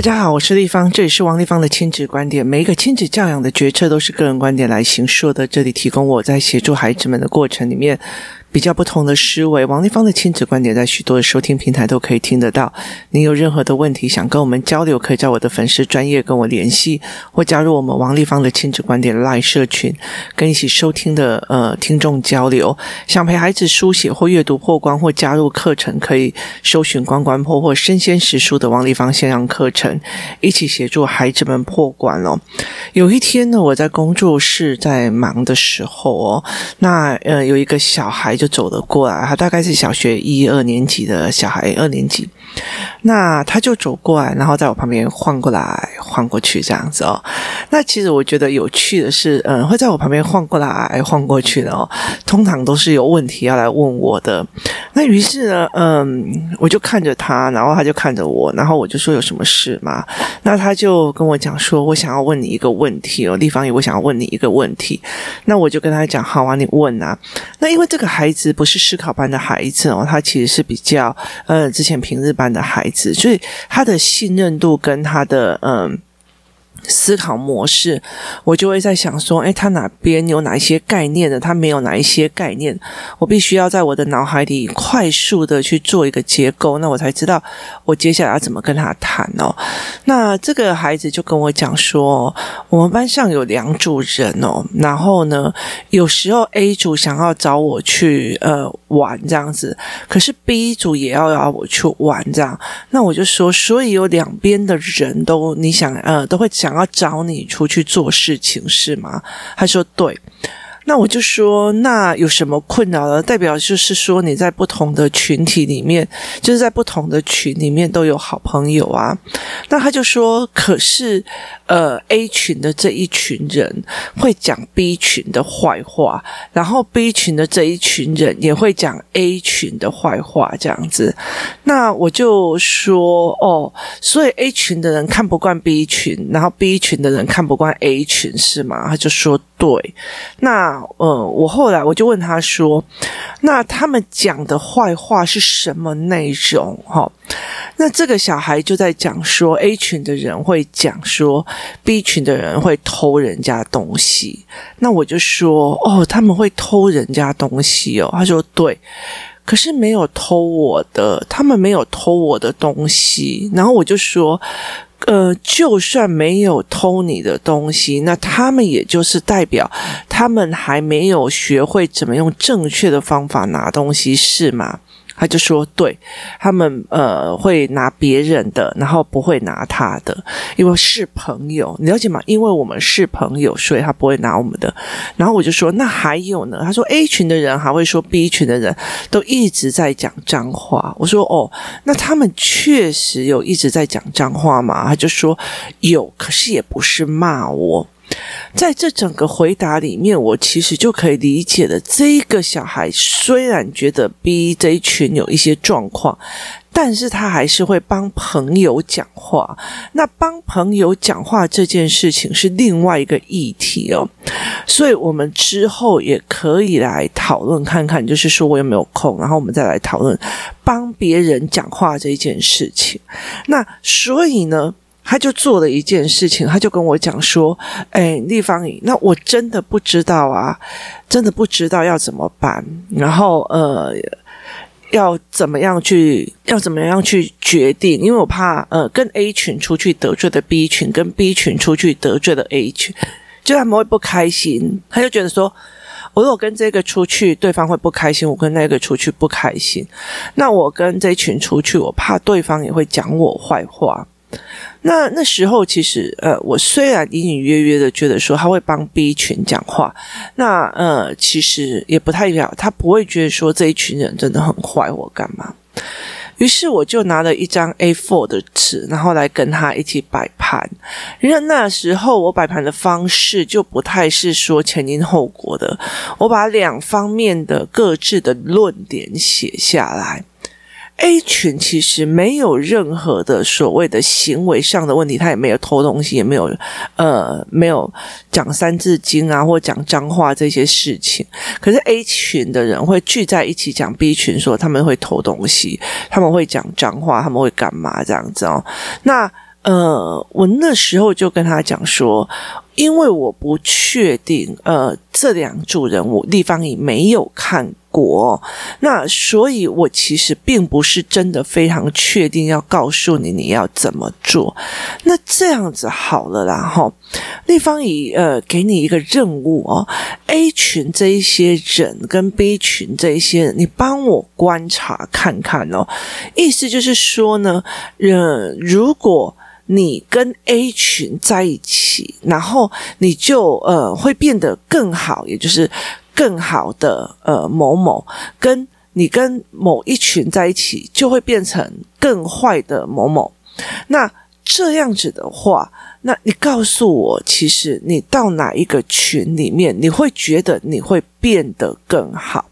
大家好，我是丽芳，这里是王丽芳的亲子观点。每一个亲子教养的决策都是个人观点来行说的，这里提供我在协助孩子们的过程里面。比较不同的思维，王丽芳的亲子观点在许多的收听平台都可以听得到。你有任何的问题想跟我们交流，可以在我的粉丝专业跟我联系，或加入我们王丽芳的亲子观点 Live 社群，跟一起收听的呃听众交流。想陪孩子书写或阅读破关，或加入课程，可以搜寻“关关破”或“生鲜识书”的王丽芳线上课程，一起协助孩子们破关哦。有一天呢，我在工作室在忙的时候哦，那呃有一个小孩。就走了过来，他大概是小学一二年级的小孩，二年级。那他就走过来，然后在我旁边晃过来晃过去这样子哦。那其实我觉得有趣的是，嗯，会在我旁边晃过来晃过去的哦，通常都是有问题要来问我的。那于是呢，嗯，我就看着他，然后他就看着我，然后我就说有什么事吗？那他就跟我讲说，我想要问你一个问题哦，丽芳姨，我想要问你一个问题。那我就跟他讲，好啊，你问啊。那因为这个孩子不是思考班的孩子哦，他其实是比较呃之前平日班的孩子，所以他的信任度跟他的嗯。思考模式，我就会在想说，诶，他哪边有哪一些概念的，他没有哪一些概念，我必须要在我的脑海里快速的去做一个结构，那我才知道我接下来要怎么跟他谈哦。那这个孩子就跟我讲说，我们班上有两组人哦，然后呢，有时候 A 组想要找我去呃玩这样子，可是 B 组也要要我去玩这样，那我就说，所以有两边的人都你想呃都会想。想要找你出去做事情是吗？他说对。那我就说，那有什么困扰呢？代表就是说你在不同的群体里面，就是在不同的群里面都有好朋友啊。那他就说，可是呃，A 群的这一群人会讲 B 群的坏话，然后 B 群的这一群人也会讲 A 群的坏话，这样子。那我就说，哦，所以 A 群的人看不惯 B 群，然后 B 群的人看不惯 A 群，是吗？他就说对。那呃，我后来我就问他说：“那他们讲的坏话是什么内容？”哈，那这个小孩就在讲说，A 群的人会讲说，B 群的人会偷人家东西。那我就说：“哦，他们会偷人家东西哦。”他说：“对，可是没有偷我的，他们没有偷我的东西。”然后我就说。呃，就算没有偷你的东西，那他们也就是代表他们还没有学会怎么用正确的方法拿东西，是吗？他就说：“对，他们呃会拿别人的，然后不会拿他的，因为是朋友，你了解吗？因为我们是朋友，所以他不会拿我们的。然后我就说：那还有呢？他说 A 群的人还会说 B 群的人都一直在讲脏话。我说：哦，那他们确实有一直在讲脏话吗？他就说有，可是也不是骂我。”在这整个回答里面，我其实就可以理解了。这个小孩虽然觉得 B 这一群有一些状况，但是他还是会帮朋友讲话。那帮朋友讲话这件事情是另外一个议题哦，所以我们之后也可以来讨论看看，就是说我有没有空，然后我们再来讨论帮别人讲话这件事情。那所以呢，他就做了一件事情，他就跟我讲说：“哎，丽芳姨，那我真的不知道啊，真的不知道要怎么办。然后呃，要怎么样去，要怎么样去决定？因为我怕呃，跟 A 群出去得罪的 B 群，跟 B 群出去得罪的 A 群，就他们会不开心。他就觉得说，我如果跟这个出去，对方会不开心；我跟那个出去不开心。那我跟这群出去，我怕对方也会讲我坏话。”那那时候其实，呃，我虽然隐隐约约的觉得说他会帮 B 群讲话，那呃，其实也不太表，他不会觉得说这一群人真的很坏或干嘛。于是我就拿了一张 A4 的纸，然后来跟他一起摆盘。因为那时候我摆盘的方式就不太是说前因后果的，我把两方面的各自的论点写下来。A 群其实没有任何的所谓的行为上的问题，他也没有偷东西，也没有呃没有讲三字经啊，或讲脏话这些事情。可是 A 群的人会聚在一起讲 B 群说他们会偷东西，他们会讲脏话，他们会干嘛这样子哦？那呃，我那时候就跟他讲说，因为我不确定，呃，这两组人物立方已没有看过，那所以我其实并不是真的非常确定要告诉你你要怎么做。那这样子好了啦，哈，立方已呃给你一个任务哦，A 群这一些人跟 B 群这一些人，你帮我观察看看哦，意思就是说呢，呃，如果你跟 A 群在一起，然后你就呃会变得更好，也就是更好的呃某某，跟你跟某一群在一起，就会变成更坏的某某。那这样子的话，那你告诉我，其实你到哪一个群里面，你会觉得你会变得更好？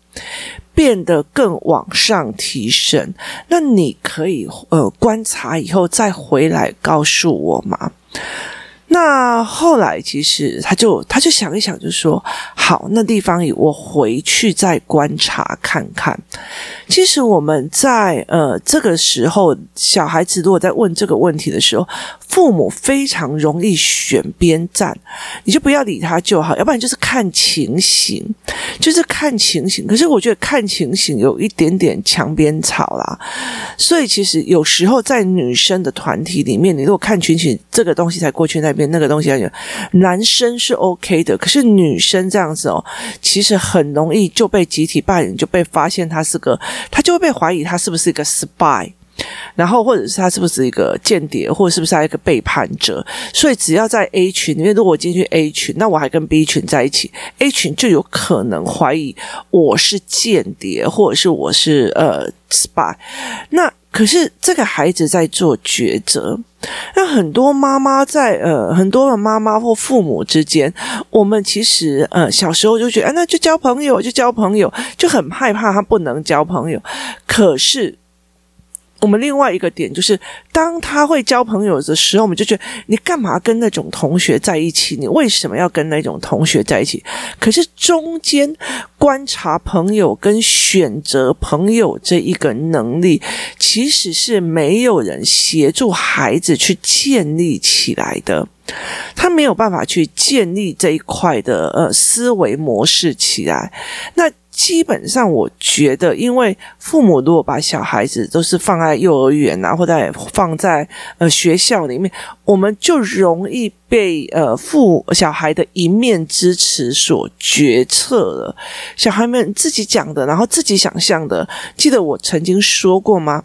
变得更往上提升，那你可以呃观察以后再回来告诉我吗？那后来其实他就他就想一想，就说好，那地方我回去再观察看看。其实我们在呃这个时候，小孩子如果在问这个问题的时候，父母非常容易选边站，你就不要理他就好，要不然就是看情形，就是看情形。可是我觉得看情形有一点点墙边草啦，所以其实有时候在女生的团体里面，你如果看情形，这个东西才过去那边，那个东西来男生是 OK 的，可是女生这样子哦，其实很容易就被集体霸凌，就被发现他是个。他就会被怀疑，他是不是一个 spy，然后或者是他是不是一个间谍，或者是不是他一个背叛者？所以只要在 A 群里面，如果我进去 A 群，那我还跟 B 群在一起，A 群就有可能怀疑我是间谍，或者是我是呃 spy。那可是这个孩子在做抉择。那很多妈妈在呃，很多的妈妈或父母之间，我们其实呃小时候就觉得，啊，那就交朋友，就交朋友，就很害怕他不能交朋友。可是。我们另外一个点就是，当他会交朋友的时候，我们就觉得你干嘛跟那种同学在一起？你为什么要跟那种同学在一起？可是中间观察朋友跟选择朋友这一个能力，其实是没有人协助孩子去建立起来的。他没有办法去建立这一块的呃思维模式起来。那。基本上，我觉得，因为父母如果把小孩子都是放在幼儿园啊，或者放在呃学校里面，我们就容易被呃父小孩的一面之词所决策了。小孩们自己讲的，然后自己想象的。记得我曾经说过吗？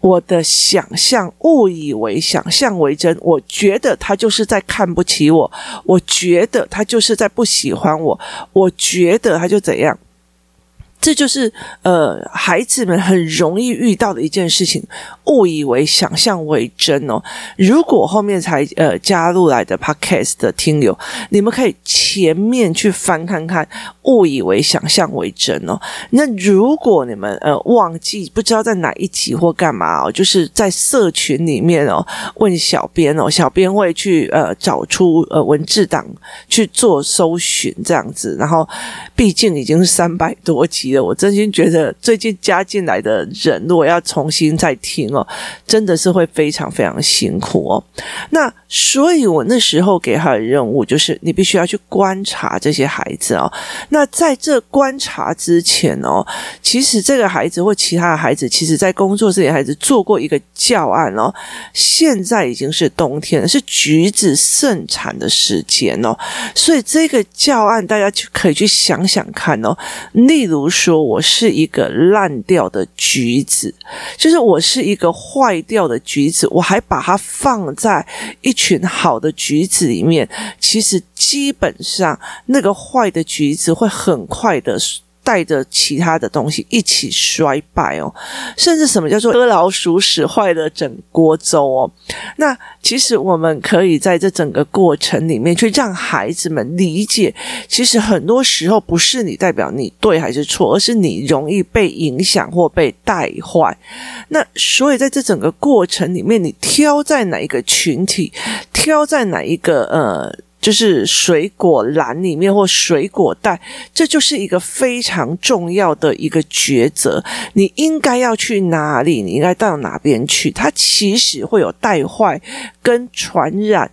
我的想象误以为想象为真，我觉得他就是在看不起我，我觉得他就是在不喜欢我，我觉得他就怎样。这就是呃，孩子们很容易遇到的一件事情，误以为想象为真哦。如果后面才呃加入来的 Podcast 的听友，你们可以前面去翻看看，误以为想象为真哦。那如果你们呃忘记不知道在哪一集或干嘛哦，就是在社群里面哦问小编哦，小编会去呃找出呃文字档去做搜寻这样子，然后毕竟已经是三百多集。我真心觉得，最近加进来的人，如果要重新再听哦，真的是会非常非常辛苦哦。那所以，我那时候给他的任务就是，你必须要去观察这些孩子哦。那在这观察之前哦，其实这个孩子或其他的孩子，其实在工作这里孩子做过一个教案哦。现在已经是冬天了，是橘子盛产的时间哦，所以这个教案大家就可以去想想看哦。例如。说我是一个烂掉的橘子，就是我是一个坏掉的橘子，我还把它放在一群好的橘子里面，其实基本上那个坏的橘子会很快的。带着其他的东西一起衰败哦，甚至什么叫做割老鼠屎坏了整锅粥哦？那其实我们可以在这整个过程里面去让孩子们理解，其实很多时候不是你代表你对还是错，而是你容易被影响或被带坏。那所以在这整个过程里面，你挑在哪一个群体，挑在哪一个呃。就是水果篮里面或水果袋，这就是一个非常重要的一个抉择。你应该要去哪里？你应该到哪边去？它其实会有带坏跟传染。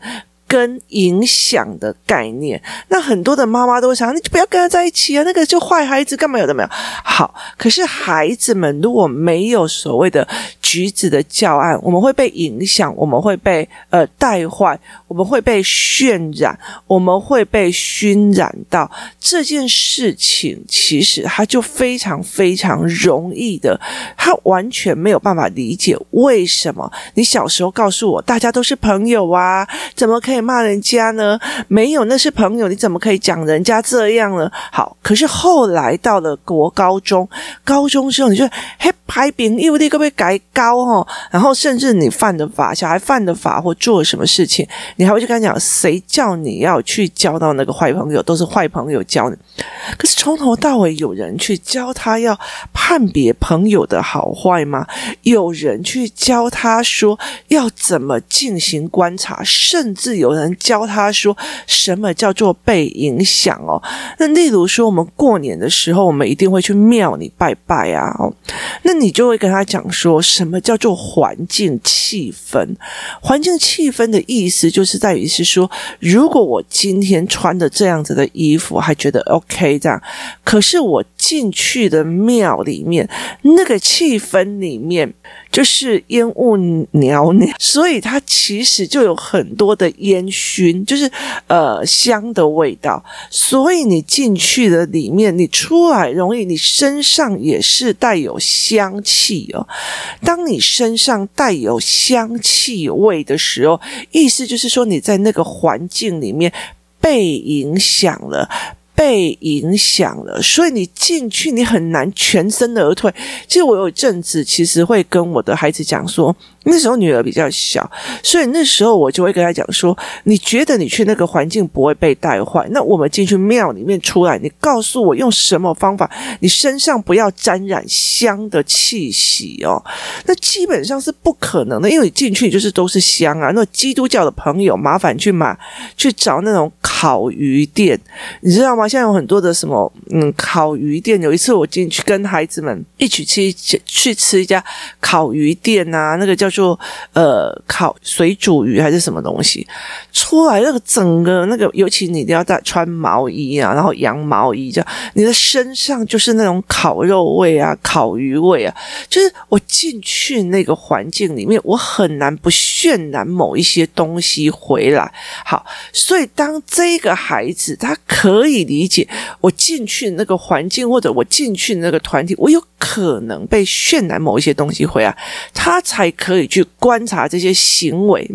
跟影响的概念，那很多的妈妈都想，你就不要跟他在一起啊，那个就坏孩子，干嘛有的没有？好，可是孩子们如果没有所谓的橘子的教案，我们会被影响，我们会被呃带坏，我们会被渲染，我们会被熏染到这件事情，其实他就非常非常容易的，他完全没有办法理解为什么你小时候告诉我，大家都是朋友啊，怎么可以？骂人家呢？没有，那是朋友，你怎么可以讲人家这样呢？好，可是后来到了国高中，高中之后，你就嘿排名，因为那个被改高哦，然后甚至你犯的法，小孩犯的法或做了什么事情，你还会去跟他讲，谁叫你要去交到那个坏朋友？都是坏朋友教你。可是从头到尾，有人去教他要判别朋友的好坏吗？有人去教他说要怎么进行观察，甚至有。有人教他说什么叫做被影响哦？那例如说，我们过年的时候，我们一定会去庙里拜拜啊。哦，那你就会跟他讲说什么叫做环境气氛？环境气氛的意思就是在于是说，如果我今天穿的这样子的衣服还觉得 OK 这样，可是我进去的庙里面那个气氛里面就是烟雾袅袅，所以它其实就有很多的烟。熏就是呃香的味道，所以你进去的里面，你出来容易，你身上也是带有香气哦。当你身上带有香气味的时候，意思就是说你在那个环境里面被影响了。被影响了，所以你进去你很难全身而退。其实我有一阵子，其实会跟我的孩子讲说，那时候女儿比较小，所以那时候我就会跟她讲说，你觉得你去那个环境不会被带坏？那我们进去庙里面出来，你告诉我用什么方法，你身上不要沾染香的气息哦。那基本上是不可能的，因为你进去就是都是香啊。那基督教的朋友，麻烦去买去找那种烤鱼店，你知道吗？现在有很多的什么嗯烤鱼店，有一次我进去跟孩子们一起去去吃一家烤鱼店啊，那个叫做呃烤水煮鱼还是什么东西，出来那个整个那个，尤其你一定要带穿毛衣啊，然后羊毛衣这样，你的身上就是那种烤肉味啊，烤鱼味啊，就是我进去那个环境里面，我很难不渲染某一些东西回来。好，所以当这个孩子他可以。理解我进去那个环境，或者我进去那个团体，我有可能被渲染某一些东西回来，他才可以去观察这些行为，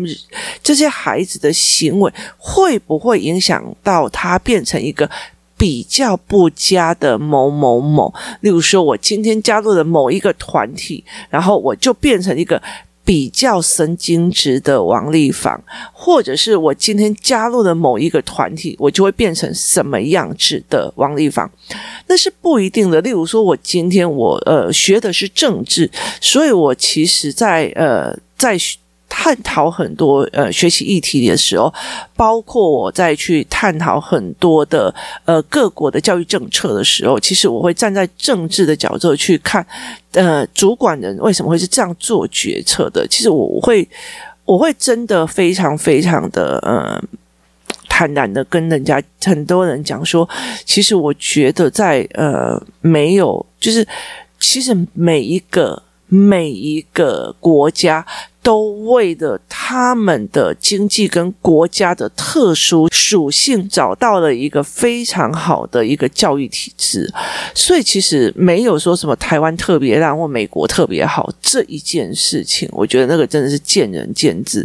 这些孩子的行为会不会影响到他变成一个比较不佳的某某某。例如说，我今天加入了某一个团体，然后我就变成一个。比较神经质的王丽芳，或者是我今天加入了某一个团体，我就会变成什么样子的王丽芳，那是不一定的。例如说，我今天我呃学的是政治，所以我其实在呃在。探讨很多呃学习议题的时候，包括我在去探讨很多的呃各国的教育政策的时候，其实我会站在政治的角度去看，呃，主管人为什么会是这样做决策的？其实我会我会真的非常非常的呃坦然的跟人家很多人讲说，其实我觉得在呃没有就是其实每一个每一个国家。都为了他们的经济跟国家的特殊属性，找到了一个非常好的一个教育体制，所以其实没有说什么台湾特别烂或美国特别好这一件事情，我觉得那个真的是见仁见智，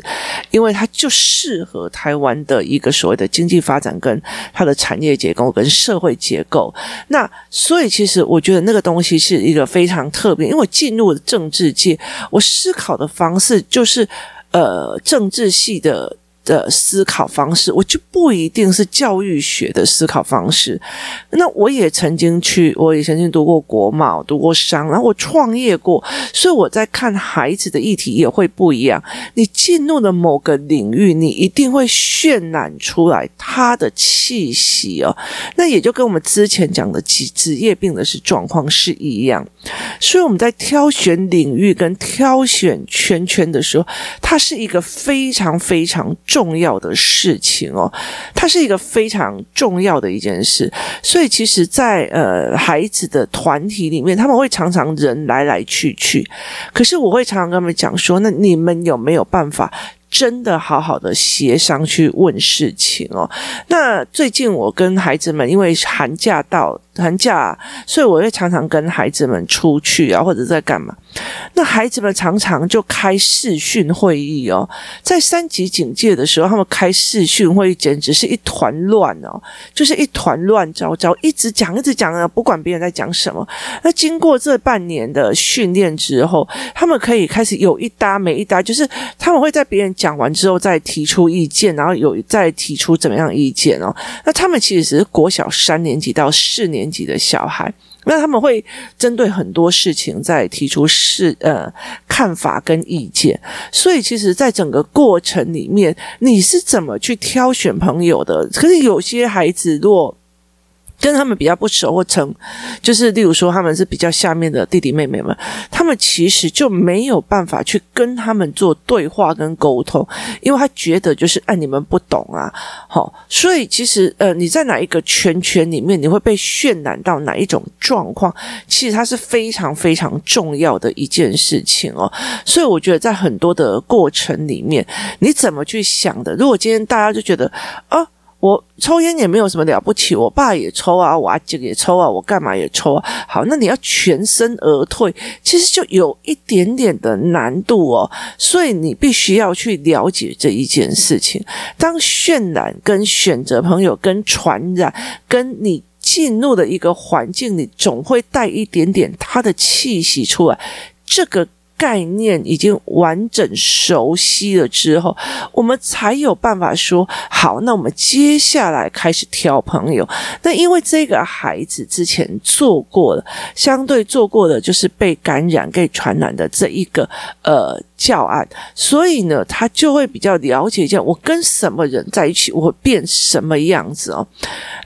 因为它就适合台湾的一个所谓的经济发展跟它的产业结构跟社会结构。那所以其实我觉得那个东西是一个非常特别，因为我进入了政治界，我思考的方式。就是，呃，政治系的的思考方式，我就不一定是教育学的思考方式。那我也曾经去，我也曾经读过国贸，读过商，然后我创业过，所以我在看孩子的议题也会不一样。你进入了某个领域，你一定会渲染出来他的气息哦。那也就跟我们之前讲的职职业病的是状况是一样。所以我们在挑选领域跟挑选圈圈的时候，它是一个非常非常重。要的事情哦，它是一个非常重要的一件事，所以其实，在呃孩子的团体里面，他们会常常人来来去去，可是我会常常跟他们讲说，那你们有没有办法？真的好好的协商去问事情哦。那最近我跟孩子们，因为寒假到寒假，所以我会常常跟孩子们出去啊，或者在干嘛。那孩子们常常就开视讯会议哦。在三级警戒的时候，他们开视讯会议简直是一团乱哦，就是一团乱糟糟，一直讲一直讲啊，不管别人在讲什么。那经过这半年的训练之后，他们可以开始有一搭没一搭，就是他们会在别人。讲完之后再提出意见，然后有再提出怎么样意见哦？那他们其实是国小三年级到四年年级的小孩，那他们会针对很多事情在提出是呃看法跟意见。所以其实，在整个过程里面，你是怎么去挑选朋友的？可是有些孩子若跟他们比较不熟，或成就是例如说他们是比较下面的弟弟妹妹们，他们其实就没有办法去跟他们做对话跟沟通，因为他觉得就是哎，你们不懂啊，好，所以其实呃你在哪一个圈圈里面，你会被渲染到哪一种状况，其实它是非常非常重要的一件事情哦。所以我觉得在很多的过程里面，你怎么去想的？如果今天大家就觉得啊。我抽烟也没有什么了不起，我爸也抽啊，我阿姐也抽啊，我干嘛也抽啊？好，那你要全身而退，其实就有一点点的难度哦。所以你必须要去了解这一件事情。当渲染跟选择朋友跟传染，跟你进入的一个环境你，总会带一点点他的气息出来。这个。概念已经完整熟悉了之后，我们才有办法说好。那我们接下来开始挑朋友。那因为这个孩子之前做过了，相对做过的就是被感染、被传染的这一个呃。教案，所以呢，他就会比较了解，一下我跟什么人在一起，我会变什么样子哦。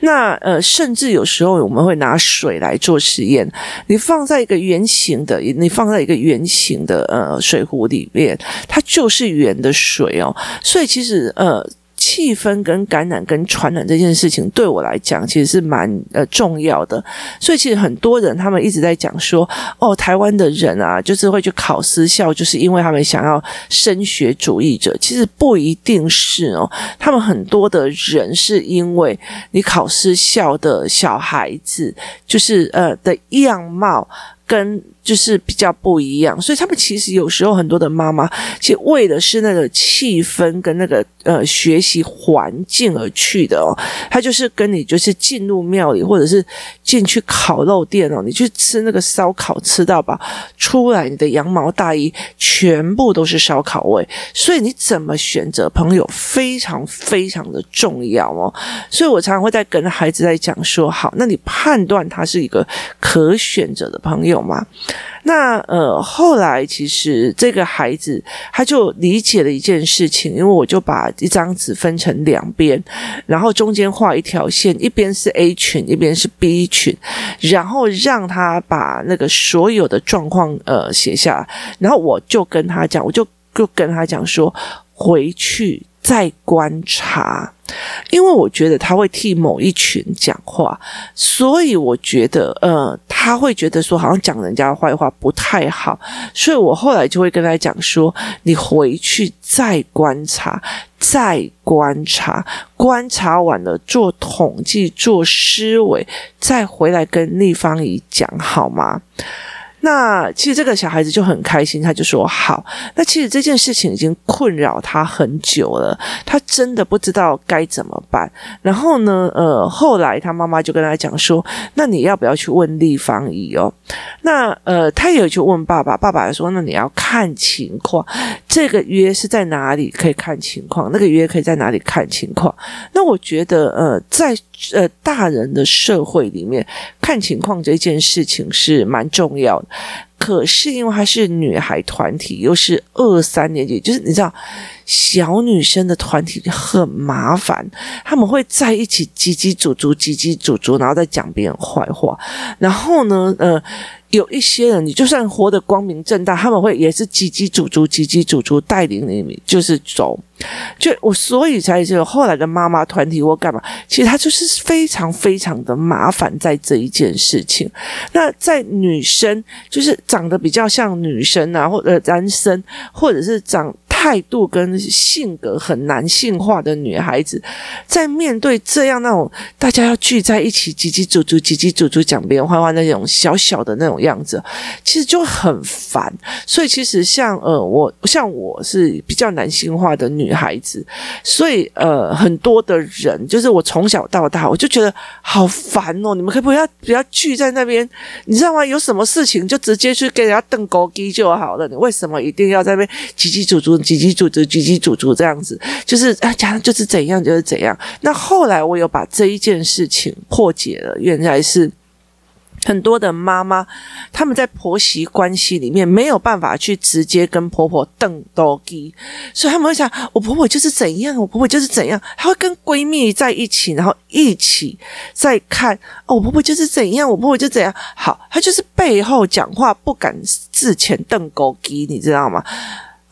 那呃，甚至有时候我们会拿水来做实验，你放在一个圆形的，你放在一个圆形的呃水壶里面，它就是圆的水哦。所以其实呃。气氛跟感染跟传染这件事情对我来讲其实是蛮呃重要的，所以其实很多人他们一直在讲说，哦，台湾的人啊，就是会去考私校，就是因为他们想要升学主义者，其实不一定是哦，他们很多的人是因为你考私校的小孩子，就是呃的样貌跟。就是比较不一样，所以他们其实有时候很多的妈妈，其实为的是那个气氛跟那个呃学习环境而去的哦。他就是跟你就是进入庙里，或者是进去烤肉店哦，你去吃那个烧烤吃到饱，出来你的羊毛大衣全部都是烧烤味。所以你怎么选择朋友非常非常的重要哦。所以我常常会在跟孩子在讲说，好，那你判断他是一个可选择的朋友吗？那呃，后来其实这个孩子他就理解了一件事情，因为我就把一张纸分成两边，然后中间画一条线，一边是 A 群，一边是 B 群，然后让他把那个所有的状况呃写下来，然后我就跟他讲，我就就跟他讲说，回去再观察。因为我觉得他会替某一群讲话，所以我觉得，呃，他会觉得说好像讲人家的坏话不太好，所以我后来就会跟他讲说，你回去再观察，再观察，观察完了做统计、做思维，再回来跟立方姨讲好吗？那其实这个小孩子就很开心，他就说好。那其实这件事情已经困扰他很久了，他真的不知道该怎么办。然后呢，呃，后来他妈妈就跟他讲说，那你要不要去问立方姨哦？那呃，他也有去问爸爸，爸爸说，那你要看情况，这个约是在哪里可以看情况，那个约可以在哪里看情况。那我觉得，呃，在呃大人的社会里面，看情况这件事情是蛮重要的。可是因为她是女孩团体，又是二三年级，就是你知道，小女生的团体很麻烦，他们会在一起叽叽喳喳、叽叽喳喳，然后再讲别人坏话。然后呢，呃。有一些人，你就算活得光明正大，他们会也是积极主足，积极主足带领你，就是走。就我所以才就后来的妈妈团体或干嘛，其实他就是非常非常的麻烦在这一件事情。那在女生，就是长得比较像女生啊，或者男生，或者是长。态度跟性格很男性化的女孩子，在面对这样那种大家要聚在一起叽叽喳喳、叽叽喳喳讲别人坏话那种小小的那种样子，其实就很烦。所以其实像呃我像我是比较男性化的女孩子，所以呃很多的人就是我从小到大我就觉得好烦哦！你们可不可以要不要聚在那边？你知道吗？有什么事情就直接去跟人家瞪狗机就好了。你为什么一定要在那边叽叽喳喳？叽叽喳喳，叽叽喳喳这样子，就是啊，讲就是怎样就是怎样。那后来我有把这一件事情破解了，原来是很多的妈妈他们在婆媳关系里面没有办法去直接跟婆婆瞪多，所以他们会想，我婆婆就是怎样，我婆婆就是怎样，她会跟闺蜜在一起，然后一起在看，哦，我婆婆就是怎样，我婆婆就怎样。好，她就是背后讲话不敢事前瞪勾机，你知道吗？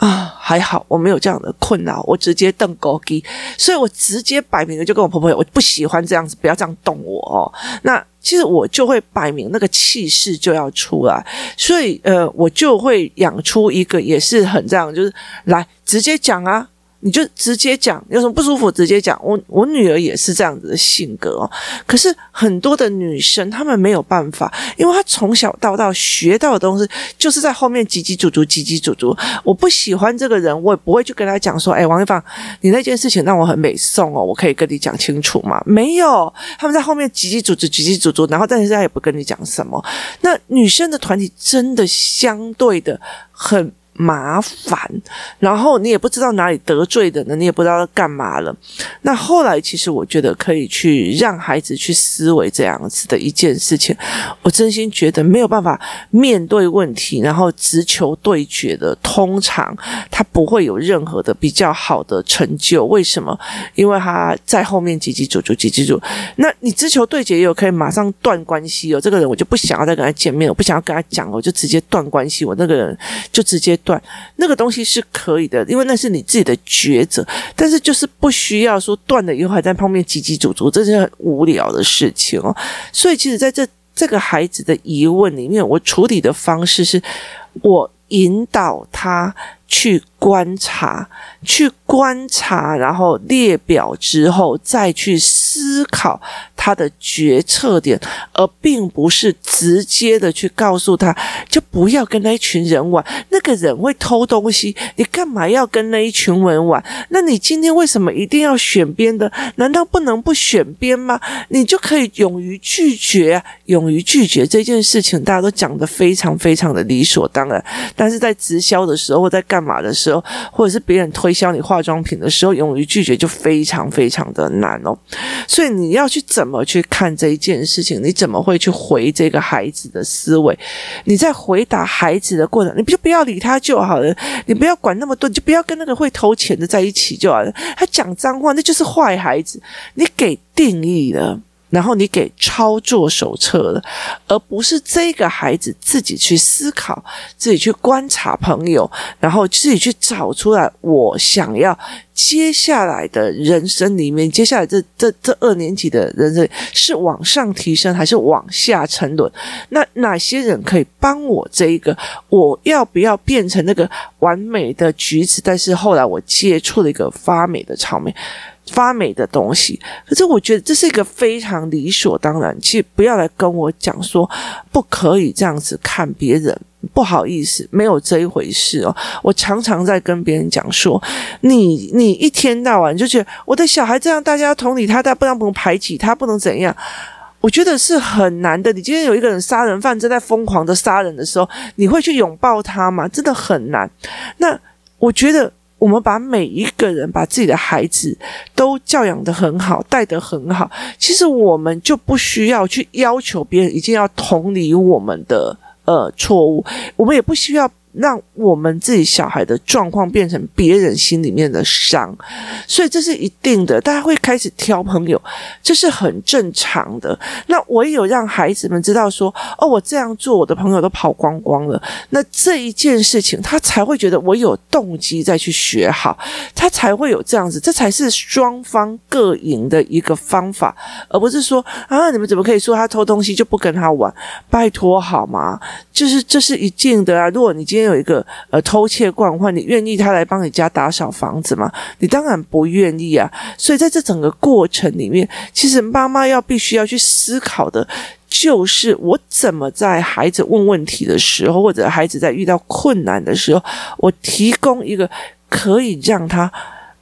啊，还好我没有这样的困扰，我直接瞪狗给，所以我直接摆明了就跟我婆婆，我不喜欢这样子，不要这样动我哦。那其实我就会摆明那个气势就要出来，所以呃，我就会养出一个也是很这样，就是来直接讲啊。你就直接讲，有什么不舒服直接讲。我我女儿也是这样子的性格哦。可是很多的女生她们没有办法，因为她从小到大学到的东西就是在后面叽叽喳喳、叽叽喳喳。我不喜欢这个人，我也不会去跟他讲说：“哎，王一芳，你那件事情让我很美送哦，我可以跟你讲清楚吗？”没有，他们在后面叽叽喳喳、叽叽喳喳，然后但是他也不跟你讲什么。那女生的团体真的相对的很。麻烦，然后你也不知道哪里得罪的呢，你也不知道要干嘛了。那后来，其实我觉得可以去让孩子去思维这样子的一件事情。我真心觉得没有办法面对问题，然后直球对决的，通常他不会有任何的比较好的成就。为什么？因为他在后面叽叽喳喳、叽叽喳喳。那你直球对决也有可以马上断关系哦。这个人我就不想要再跟他见面，我不想要跟他讲，我就直接断关系。我那个人就直接。断那个东西是可以的，因为那是你自己的抉择。但是就是不需要说断了以后还在旁边叽叽喳喳，这是很无聊的事情哦。所以其实在这这个孩子的疑问里面，我处理的方式是我引导他去观察，去观察，然后列表之后再去思考他的决策点，而并不是直接的去告诉他，就不要跟那一群人玩。那个人会偷东西，你干嘛要跟那一群人玩？那你今天为什么一定要选边的？难道不能不选边吗？你就可以勇于拒绝，勇于拒绝这件事情，大家都讲得非常非常的理所当然。但是在直销的时候，或在干嘛的时候，或者是别人推销你化妆品的时候，勇于拒绝就非常非常的难哦。所以你要去怎么去看这一件事情？你怎么会去回这个孩子的思维？你在回答孩子的过程，你就不要理他就好了，你不要管那么多，你就不要跟那个会偷钱的在一起就好了。他讲脏话，那就是坏孩子。你给定义了。然后你给操作手册了，而不是这个孩子自己去思考、自己去观察朋友，然后自己去找出来我想要接下来的人生里面，接下来这这这二年级的人生是往上提升还是往下沉沦？那哪些人可以帮我这一个？我要不要变成那个完美的橘子？但是后来我接触了一个发霉的草莓。发霉的东西。可是我觉得这是一个非常理所当然，其实不要来跟我讲说不可以这样子看别人。不好意思，没有这一回事哦。我常常在跟别人讲说，你你一天到晚就觉得我的小孩这样，大家要同理他，大家不能不能排挤他，不能怎样。我觉得是很难的。你今天有一个人杀人犯正在疯狂的杀人的时候，你会去拥抱他吗？真的很难。那我觉得，我们把每一个人把自己的孩子都教养得很好，带得很好，其实我们就不需要去要求别人一定要同理我们的。呃，错误，我们也不需要。让我们自己小孩的状况变成别人心里面的伤，所以这是一定的。大家会开始挑朋友，这是很正常的。那唯有让孩子们知道说，哦，我这样做，我的朋友都跑光光了。那这一件事情，他才会觉得我有动机再去学好，他才会有这样子，这才是双方各赢的一个方法，而不是说啊，你们怎么可以说他偷东西就不跟他玩？拜托好吗？就是这是一定的啊。如果你今天有一个呃偷窃惯犯，你愿意他来帮你家打扫房子吗？你当然不愿意啊。所以在这整个过程里面，其实妈妈要必须要去思考的，就是我怎么在孩子问问题的时候，或者孩子在遇到困难的时候，我提供一个可以让他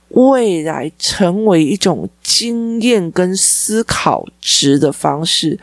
未来成为一种经验跟思考值的方式。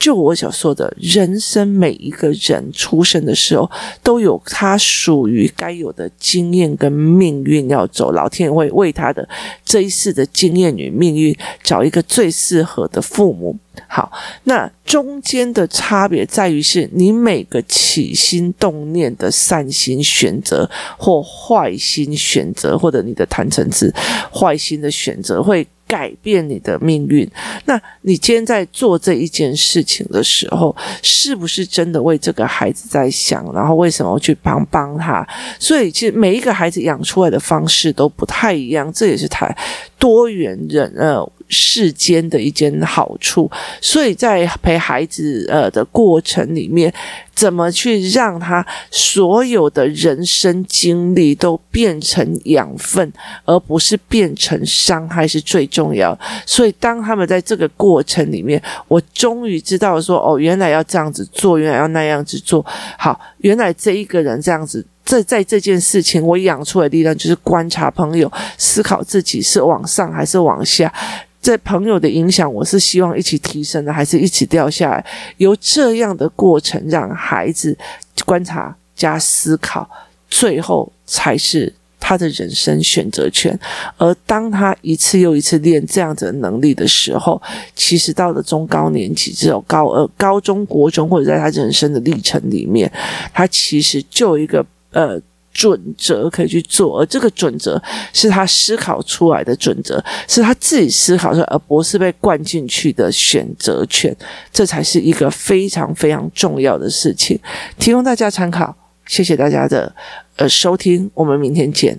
就我想说的，人生每一个人出生的时候，都有他属于该有的经验跟命运要走。老天爷会为他的这一世的经验与命运找一个最适合的父母。好，那中间的差别在于是你每个起心动念的善心选择或坏心选择，或者你的贪嗔痴坏心的选择会。改变你的命运。那你今天在做这一件事情的时候，是不是真的为这个孩子在想？然后为什么去帮帮他？所以，其实每一个孩子养出来的方式都不太一样，这也是太多元人呃。世间的一件好处，所以在陪孩子呃的过程里面，怎么去让他所有的人生经历都变成养分，而不是变成伤害，是最重要。所以当他们在这个过程里面，我终于知道说，哦，原来要这样子做，原来要那样子做。好，原来这一个人这样子。这在这件事情，我养出的力量就是观察朋友，思考自己是往上还是往下。在朋友的影响，我是希望一起提升的，还是一起掉下来？由这样的过程，让孩子观察加思考，最后才是他的人生选择权。而当他一次又一次练这样子的能力的时候，其实到了中高年级，只有高二、高中国中，或者在他人生的历程里面，他其实就一个呃。准则可以去做，而这个准则是他思考出来的准则，是他自己思考出来，而不是被灌进去的选择权，这才是一个非常非常重要的事情，提供大家参考。谢谢大家的呃收听，我们明天见。